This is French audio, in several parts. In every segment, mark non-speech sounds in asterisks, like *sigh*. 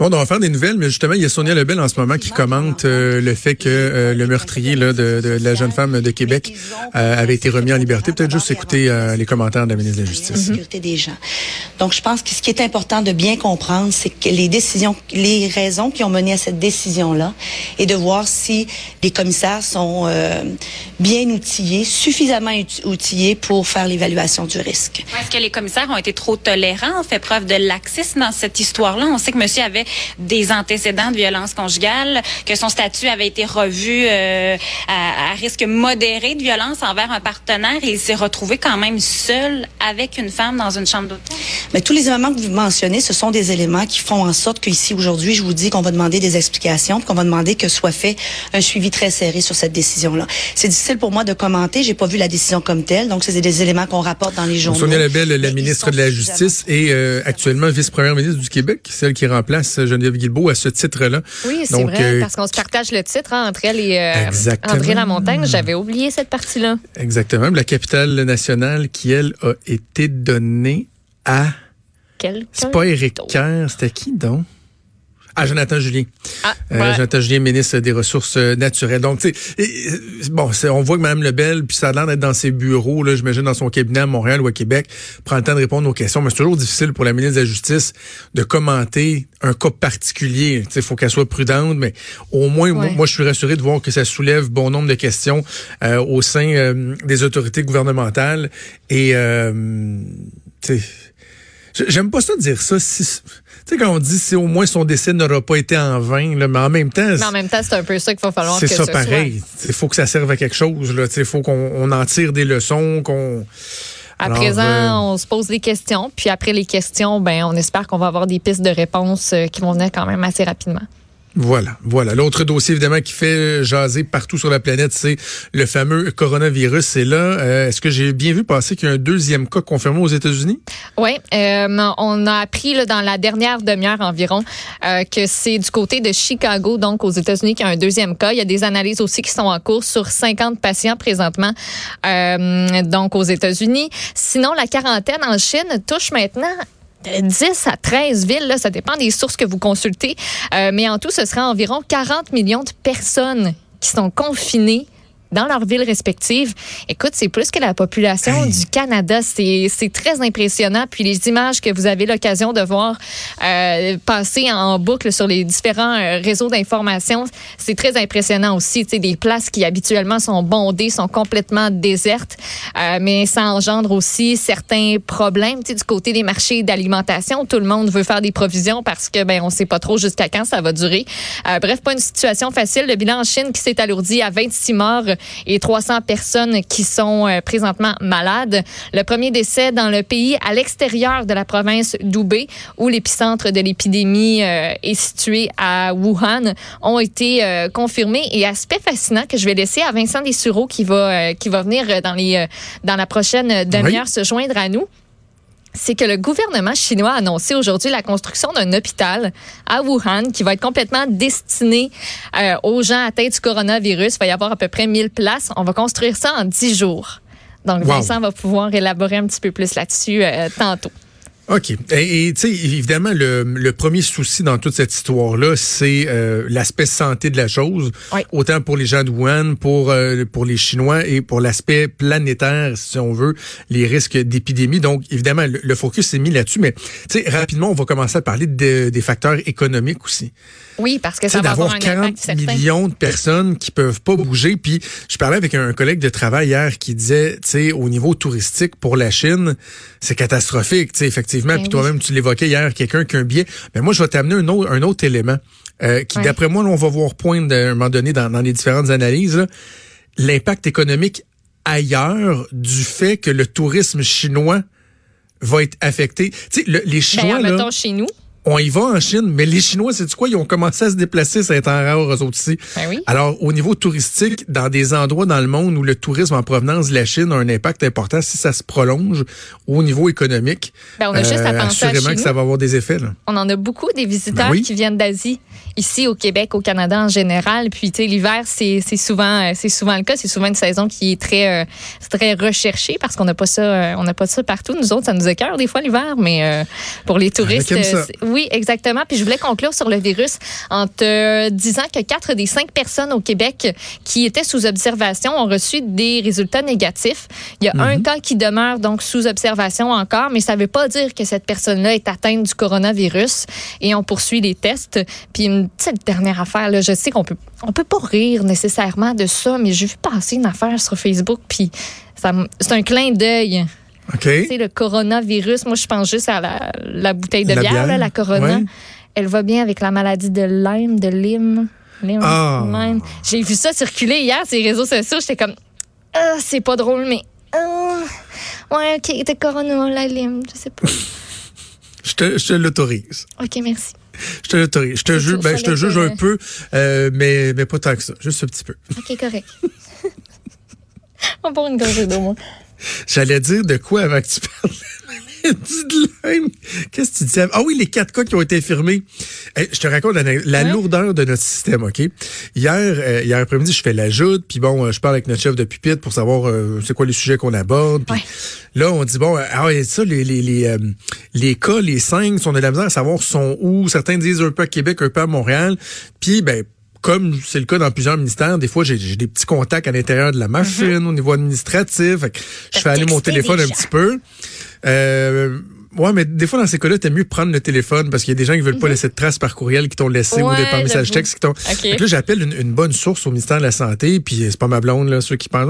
Bon, on va faire des nouvelles, mais justement, il y a Sonia Lebel en ce moment qui commente euh, le fait que euh, le meurtrier là, de, de, la jeune femme de Québec euh, avait été remis en liberté. Peut-être juste écouter les commentaires de la ministre de la Justice. La sécurité des gens. Donc, je pense que ce qui est important de bien comprendre, c'est que les décisions, les raisons qui ont mené à cette décision-là, et de voir si les commissaires sont bien outillés, suffisamment outillés pour faire l'évaluation du risque. Est-ce que les commissaires ont été trop tolérants, ont fait preuve de laxisme dans cette histoire-là? On sait que monsieur avait des antécédents de violence conjugale, que son statut avait été revu euh, à, risque modéré de violence envers un partenaire et il s'est retrouvé quand même seul avec une femme dans une chambre d'hôtel. Mais tous les éléments que vous mentionnez, ce sont des éléments qui font en sorte qu'ici aujourd'hui, je vous dis qu'on va demander des explications, qu'on va demander que soit fait un suivi très serré sur cette décision-là. C'est difficile pour moi de commenter, j'ai pas vu la décision comme telle, donc c'est des éléments qu'on rapporte dans les journaux. Sonia Lebel, la ministre de la Justice et euh, actuellement vice-première ministre du Québec, celle qui remplace Geneviève Guilbeault à ce titre-là. Oui, c'est vrai, euh, parce qu'on se partage le titre hein, entre elle et euh, André Lamontagne. J'avais oublié cette partie-là. Exactement. La capitale nationale qui, elle, a été donnée à... Quel C'est pas Éric Kerr, c'était qui donc? Ah, Jonathan Julien. Ah, euh, Jonathan Julien, ministre des Ressources euh, naturelles. Donc, tu sais, euh, bon, on voit que Mme Lebel, puis ça a l'air d'être dans ses bureaux, là, j'imagine dans son cabinet à Montréal ou à Québec, prend le temps de répondre aux questions. Mais c'est toujours difficile pour la ministre de la Justice de commenter un cas particulier. Tu sais, il faut qu'elle soit prudente, mais au moins, moi, je suis rassuré de voir que ça soulève bon nombre de questions au sein des autorités gouvernementales. Et, tu sais, J'aime pas ça dire ça. Si, tu sais, quand on dit si au moins son décès n'aura pas été en vain, là, mais en même temps. Mais en même temps, c'est un peu ça qu'il va falloir que C'est ça pareil. Il faut que ça serve à quelque chose. Il faut qu'on en tire des leçons, qu'on. À présent, euh, on se pose des questions, puis après les questions, ben, on espère qu'on va avoir des pistes de réponse euh, qui vont venir quand même assez rapidement. Voilà, voilà. L'autre dossier, évidemment, qui fait jaser partout sur la planète, c'est le fameux coronavirus. C'est là. Euh, est-ce que j'ai bien vu passer qu'il y a un deuxième cas confirmé aux États-Unis? Oui, euh, on a appris dans la dernière demi-heure environ euh, que c'est du côté de Chicago, donc aux États-Unis, qu'il y a un deuxième cas. Il y a des analyses aussi qui sont en cours sur 50 patients présentement, donc aux États-Unis. Sinon, la quarantaine en Chine touche maintenant 10 à 13 villes, là, ça dépend des sources que vous consultez, euh, mais en tout, ce sera environ 40 millions de personnes qui sont confinées dans leurs villes respectives. Écoute, c'est plus que la population du Canada. C'est très impressionnant. Puis les images que vous avez l'occasion de voir euh, passer en boucle sur les différents euh, réseaux d'information, c'est très impressionnant aussi. Tu sais, des places qui habituellement sont bondées sont complètement désertes, euh, mais ça engendre aussi certains problèmes. Tu sais, du côté des marchés d'alimentation, tout le monde veut faire des provisions parce que ben on sait pas trop jusqu'à quand ça va durer. Euh, bref, pas une situation facile. Le bilan en Chine qui s'est alourdi à 26 morts et 300 personnes qui sont euh, présentement malades. Le premier décès dans le pays à l'extérieur de la province d'Hubei, où l'épicentre de l'épidémie euh, est situé à Wuhan, ont été euh, confirmés. Et aspect fascinant que je vais laisser à Vincent Dessureau qui va qui va venir dans les dans la prochaine demi-heure se joindre à nous c'est que le gouvernement chinois a annoncé aujourd'hui la construction d'un hôpital à Wuhan qui va être complètement destiné euh, aux gens atteints du coronavirus. Il va y avoir à peu près 1000 places. On va construire ça en 10 jours. Donc, Vincent va pouvoir élaborer un petit peu plus là-dessus euh, tantôt. OK. Et tu sais, évidemment, le, le, premier souci dans toute cette histoire-là, c'est euh, l'aspect santé de la chose. Autant pour les gens de Wuhan, pour, euh, pour les Chinois et pour l'aspect planétaire, si on veut, les risques d'épidémie. Donc, évidemment, le, focus s'est mis là-dessus. Mais, tu sais, rapidement, on va commencer à parler des facteurs économiques aussi. Oui, parce que ça va avoir un 40 millions de personnes qui peuvent pas bouger. Puis, je parlais avec un collègue de travail hier qui disait, tu sais, au niveau touristique pour la Chine, c'est catastrophique, tu sais, effectivement. Ben puis toi-même, tu l'évoquais hier, quelqu'un qui a un billet. Mais moi, je vais t'amener un autre, un autre élément euh, qui, d'après moi, on va voir poindre à un moment donné dans, les différentes analyses, l'impact économique ailleurs du fait que le tourisme chinois va être affecté. Tu sais, les ben, Chinois, ben, là, chez nous on y va en Chine, mais les Chinois, c'est quoi? Ils ont commencé à se déplacer, ça est en rare aux autres ici. Ben Alors, au niveau touristique, dans des endroits dans le monde où le tourisme en provenance de la Chine a un impact important, si ça se prolonge au niveau économique, ben, on a juste à euh, penser assurément que ça va avoir des effets. Là. On en a beaucoup des visiteurs ben qui viennent d'Asie, ici au Québec, au Canada en général. Puis, tu sais, l'hiver, c'est souvent, c'est souvent le cas. C'est souvent une saison qui est très, euh, très recherchée parce qu'on n'a pas ça, euh, on n'a pas ça partout. Nous autres, ça nous écœure des fois l'hiver, mais pour les touristes, oui Oui, exactement. Puis je voulais conclure sur le virus en te disant que quatre des cinq personnes au Québec qui étaient sous observation ont reçu des résultats négatifs. Il y a un mhm. cas qui demeure donc sous observation encore, mais ça ne veut pas dire que cette personne-là est atteinte du coronavirus et on poursuit les tests. Puis une petite dernière affaire, là, je sais qu'on peut on peut pas rire nécessairement de ça, mais j'ai vu passer une affaire sur Facebook, puis c'est un clin d'œil. OK. C'est le coronavirus. Moi, je pense juste à la, bouteille de bière, la Corona. Elle va bien avec la maladie de Lyme, de Lyme. Ah. J'ai vu ça circuler hier sur les réseaux sociaux. J'étais comme, ah, c'est pas drôle, mais. Ah, ouais, OK, t'es Corona, la Lyme, je sais pas. *laughs* je te, je te l'autorise. OK, merci. Je te l'autorise. Je te juge, ben, je te juge un peu, euh, mais, mais pas tant que ça. Juste un petit peu. OK, correct. *laughs* On va prendre une gorgée d'eau, moi. J'allais dire de quoi avant que tu parles *laughs* Qu'est-ce que tu disais? Ah oui, les quatre cas qui ont été infirmés. je te raconte la, lourdeur de notre système, OK? Hier, euh, hier après-midi, je fais l'ajout, puis bon, euh, je parle avec notre chef de pupitre pour savoir euh, c'est quoi les sujets qu'on aborde. Là, on dit, bon, ah, ça, les, les, les, les cas, les cinq, sont de la misère à savoir sont où. Certains disent un peu à Québec, un peu à Montréal. Puis, ben, comme c'est le cas dans plusieurs ministères, des fois, j'ai des petits contacts à l'intérieur de la machine, mm-hmm. au niveau administratif. je fais aller mon téléphone un petit peu. Euh, Ouais, mais des fois, dans ces cas-là, t'es mieux prendre le téléphone parce qu'il y a des gens qui veulent pas mhm. laisser de traces par courriel qui t'ont laissé ou des par message texte qui t'ont. Donc là, j'appelle une, bonne source au ministère de la Santé, puis c'est pas ma blonde, là, ceux qui pensent,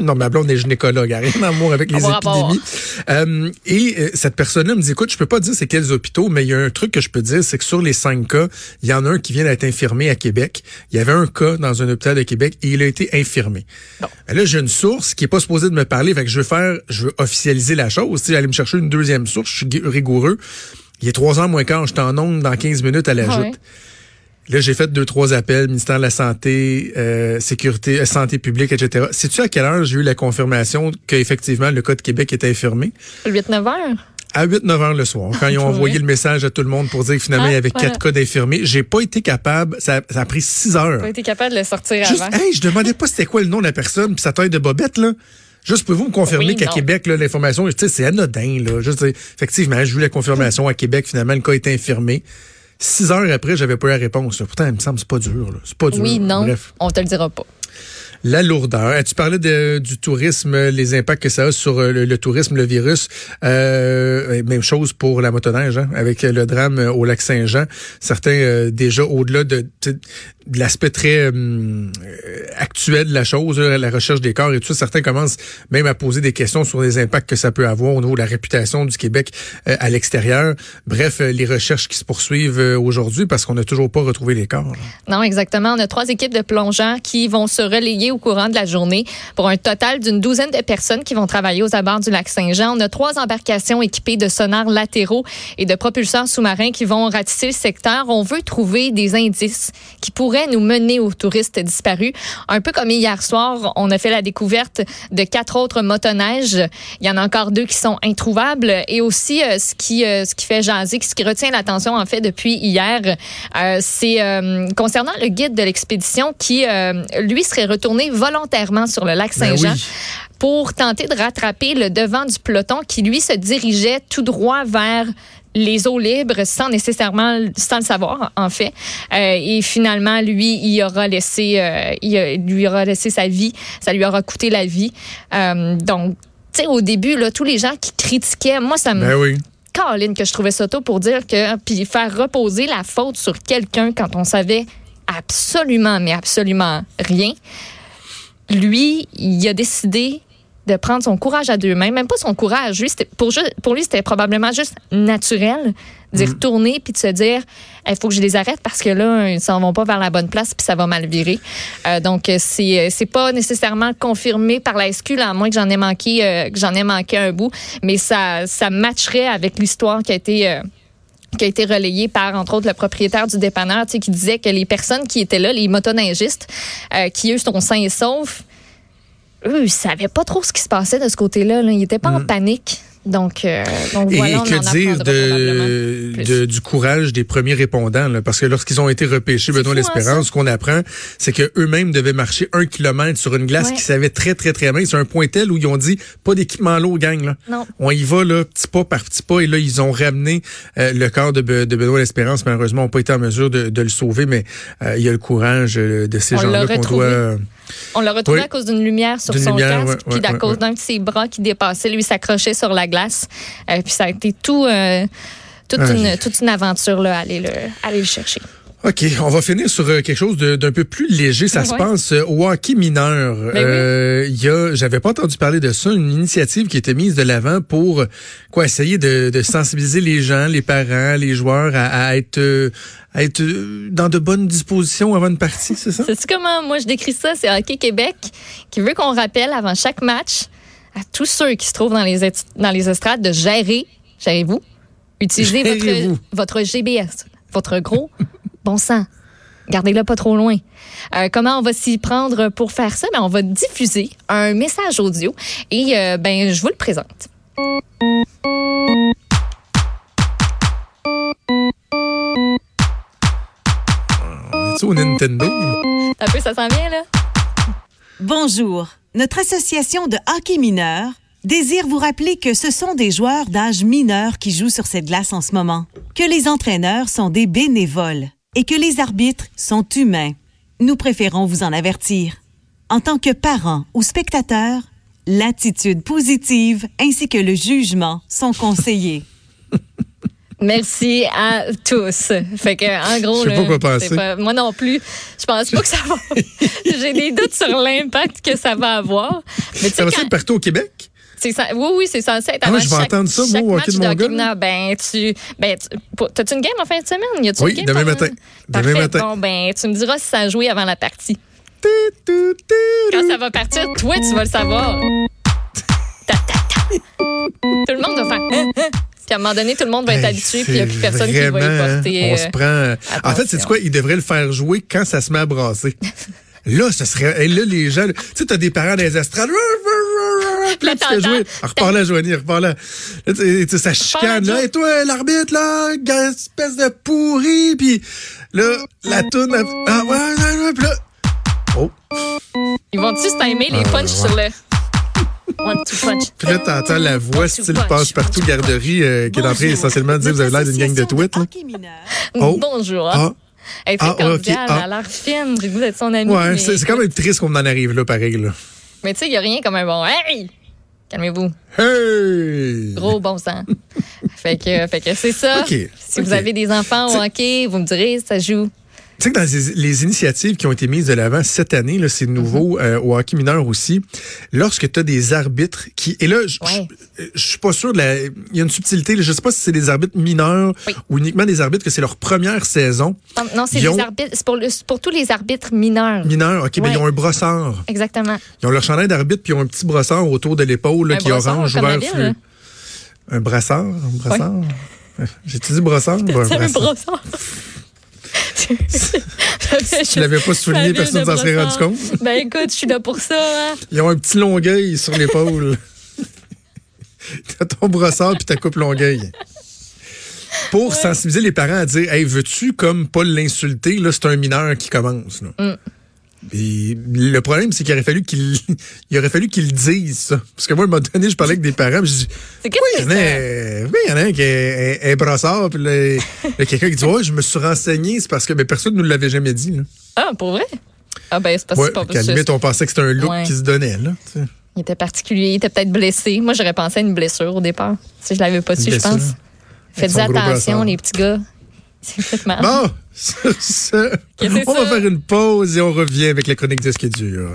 non, ma blonde est gynécologue, rien d'amour avec les épidémies. Euh, et euh, cette personne-là me dit, écoute, je peux pas dire c'est quels hôpitaux, mais il y a un truc que je peux dire, c'est que sur les cinq cas, il y en a un qui vient d'être infirmé à Québec. Il y avait un cas dans un hôpital de Québec et il a été infirmé. Ben là, j'ai une source qui est pas supposée de me parler, fait que je veux faire, je veux officialiser la chose. Tu aller me chercher une deuxième source suis rigoureux. Il est trois heures moins quart, je en onde dans 15 minutes à la joute. Là, j'ai fait deux, trois appels, ministère de la Santé, euh, Sécurité, euh, Santé publique, etc. Sais-tu à quelle heure j'ai eu la confirmation qu'effectivement le Code Québec était infirmé? 8-9 heures? À 8-9 heures le soir, quand ils ont *laughs* envoyé le message à tout le monde pour dire que finalement, il y avait ah, quatre cas d'infirmés. J'ai pas été capable, ça, a pris 6 heures. Pas été capable de le sortir Juste, avant. Hey, je demandais pas c'était quoi le nom de la personne, puis sa taille de bobette, là. Juste, pouvez-vous me confirmer qu'à Québec, l'information, c'est anodin. Là. Juste, effectivement, j'ai eu la confirmation à Québec, finalement, le cas est infirmé. Six heures après, j'avais pas eu la réponse. Pourtant, il me semble que c'est pas dur. C'est pas dur. Oui, non, Bref. on te le dira pas la lourdeur. Tu parlais du tourisme, les impacts que ça a sur euh, le, tourisme, le virus. Euh, même chose pour la motoneige, hein, avec le drame au lac Saint-Jean. Certains euh, déjà au-delà de, de l'aspect très actuel de la chose, la recherche des corps et tout ça, certains commencent même à poser des questions sur les impacts que ça peut avoir au niveau de la réputation du Québec à l'extérieur. Bref, les recherches qui se poursuivent aujourd'hui parce qu'on n'a toujours pas retrouvé les corps. Non, exactement. On a trois équipes de plongeurs qui vont se relayer au courant de la journée pour un total d'une douzaine de personnes qui vont travailler aux abords du lac Saint-Jean. On a trois embarcations équipées de sonars latéraux et de propulseurs sous-marins qui vont ratisser le secteur. On veut trouver des indices qui pourraient nous mener aux touristes disparus. Un peu comme hier soir, on a fait la découverte de quatre autres motoneiges. Il y en a encore deux qui sont introuvables et aussi euh, ce qui euh, ce qui fait jaser, ce qui retient l'attention en fait depuis hier, euh, c'est concernant le guide de l'expédition qui lui serait retourné volontairement sur le lac ben Saint-Jean. pour tenter de rattraper le devant du peloton qui, lui, se dirigeait tout droit vers les eaux libres sans nécessairement sans le savoir en fait euh, et finalement lui il aura laissé euh, il lui aura laissé sa vie ça lui aura coûté la vie euh, donc tu sais au début là tous les gens qui critiquaient moi ça me ben oui. Caroline que je trouvais ça tôt pour dire que puis faire reposer la faute sur quelqu'un quand on savait absolument mais absolument rien lui, il a décidé de prendre son courage à deux mains, même pas son courage. Lui, pour, pour lui, c'était probablement juste naturel d'y mm. retourner puis de se dire il faut que je les arrête parce que là, ils s'en vont pas vers la bonne place puis ça va mal virer. Euh, donc, c'est c'est pas nécessairement confirmé par la SQ, à moins que j'en ai manqué euh, que j'en ai manqué un bout, mais ça, ça matcherait avec l'histoire qui a été. Euh, qui a été relayé par, entre autres, le propriétaire du dépanneur, tu sais, qui disait que les personnes qui étaient là, les motoneigistes, euh, qui eux sont sains et saufs, eux, ils savaient pas trop ce qui se passait de ce côté-là. Ils n'étaient pas en mm. panique. Donc, euh, donc Et voilà, on que en dire de, de- du courage des premiers répondants, là, parce que lorsqu'ils ont été repêchés, Benoît hein, l'Espérance, ce qu'on apprend, c'est que eux-mêmes devaient marcher un kilomètre sur une glace Ouais. qui savait très, très, très mince. C'est un point tel où ils ont dit, pas d'équipement lourd, gang, là. Non. On y va, là, petit pas par petit pas, et là, ils ont ramené euh, le corps de, Be- de Benoît l'Espérance. Malheureusement, on n'a pas été en mesure de, de le sauver, mais euh, il y a le courage euh, de ces On gens-là l'a qu'on retrouvé. doit... On l'a retrouvé Oui. à cause d'une lumière sur son lumière, casque, ouais, puis à cause d'un de ses bras qui dépassait, lui s'accrochait sur la glace. Euh, puis ça a été tout, euh, toute, Ouais. une, toute une aventure là, aller le, aller le chercher. OK, on va finir sur euh, quelque chose d'un peu plus léger. Ça se Ouais? passe au hockey mineur. Ben Euh, Il y a, j'avais pas entendu parler de ça, une initiative qui était mise de l'avant pour quoi essayer de, de sensibiliser les gens, les parents, les joueurs à, à être à être dans de bonnes dispositions avant une partie, c'est ça? *laughs* Sais-tu comment moi je décris ça? C'est Hockey Québec qui veut qu'on rappelle avant chaque match à tous ceux qui se trouvent dans les, dans les estrades de gérer, gérez-vous, utilisez votre, votre GBS, votre gros *laughs* bon sang. Gardez-le pas trop loin. Euh, comment on va s'y prendre pour faire ça? Ben, on va diffuser un message audio et euh, ben, je vous le présente. On est au Nintendo? Un peu, ça s'en vient, là? Bonjour. Notre association de hockey mineur désire vous rappeler que ce sont des joueurs d'âge mineur qui jouent sur cette glace en ce moment, que les entraîneurs sont des bénévoles et que les arbitres sont humains. Nous préférons vous en avertir. En tant que parents ou spectateurs, l'attitude positive ainsi que le jugement sont conseillés. Merci à tous. Fait que, en gros, Je sais pas quoi penser. c'est pas- moi non plus, je pense pas que ça va. *laughs* J'ai des doutes sur l'impact que ça va avoir. Mais Ça va quand- être partout au Québec? Ça- oui, oui, c'est censé être Ah avant ouais, je vais chaque, entendre ça, moi, au hockey de mon hockey gars, mineur. Ben, tu, ben, tu- t'as-tu une game en fin de semaine? Y a-tu Oui, une game demain matin. Demain matin. Bon, ben, tu me diras si ça a joué avant la partie. Quand ça va partir, toi, tu vas le savoir. Ta, ta, ta. Tout le monde va faire. Hein, hein. Puis à un moment donné, tout le monde va être Hey, habitué, puis il n'y a plus personne qui va y vraiment, hein, porter. On se euh, prend. En fait, c'est quoi Il devrait le faire jouer quand ça se met à brasser. *laughs* Là, ce serait. Et là, les gens. Tu sais, t'as des parents dans les estrades. Puis là, tu fais t'entends- jouer. Repars là, Joanie, repars là. Là, tu sais, ça chicane. Là, et toi, l'arbitre, là, espèce de pourri. Puis là, la toune. Ah, ouais, ouais, ouais. Puis là. Oh. Ils vont-tu se timer les Ah, punch ouais. sur le. Two punch. Puis là, t'entends la voix style passe-partout garderie euh, qui est en train essentiellement de dire vous avez l'air d'une gang de tweets. Oh. Bonjour. Ah. Elle très Ah, ok, cordiale, ah. elle a l'air fine. J'ai le goût d'être son amie. Ouais, mais, c'est quand même triste qu'on en arrive là, pareil. Là. mais tu sais, il n'y a rien comme un bon. Hey! Calmez-vous. Hey! Gros bon sang. *laughs* fait que, fait que c'est ça. Si vous avez des enfants au hockey, vous me direz, ça joue. Tu sais que dans les, les initiatives qui ont été mises de l'avant cette année, là, c'est nouveau Mhm. euh, au hockey mineur aussi, lorsque tu as des arbitres qui... Et là, je Ouais. suis pas sûr, de la- il y a une subtilité, là, je sais pas si c'est des arbitres mineurs Oui. ou uniquement des arbitres que c'est leur première saison. Non, Non, c'est ont- pour, le- c'est pour tous les arbitres mineurs. Mineurs, OK, ben, Ouais. ils ont un brossard. Exactement. Ils ont leur chandail d'arbitre, puis ils ont un petit brossard autour de l'épaule qui est orange, vert, fleu. là. Un brassard? Un brassard? J'ai-tu dit brossard? *laughs* un C'est un brassard? *laughs* Si *laughs* tu l'avais pas souligné, personne ne s'en serait rendu compte. Ben écoute, je suis là pour ça. Hein. Ils ont un petit longueuil sur l'épaule. *laughs* T'as ton brossard puis ta coupe longueuil. Pour sensibiliser les parents à dire Hey, veux-tu comme pas l'insulter? Là, c'est un mineur qui commence. là. Mm. Et le problème, c'est qu'il aurait fallu qu'il *laughs* il aurait fallu qu'il dise ça. Parce que moi, à un moment donné, je parlais avec des parents, je dis C'est Oui, il y a, c'est? oui, il y en a un qui est brossard, puis il y a quelqu'un qui dit Ouais, je me suis renseigné, c'est parce que ben, personne ne nous l'avait jamais dit. Là. Ah, pour vrai? Ah, ben c'est parce Ouais, c'est qu'à pas limite, on pensait que c'était un look Ouais. qui se donnait. Là. Il était particulier, il était peut-être blessé. Moi, j'aurais pensé à une blessure au départ. Si je l'avais pas su, je pense. Faites attention, brassard. les petits gars. *laughs* C'est. Bon, *laughs* ça, ça, Que c'est on va faire une pause et on revient avec la chronique de ce qui est dur.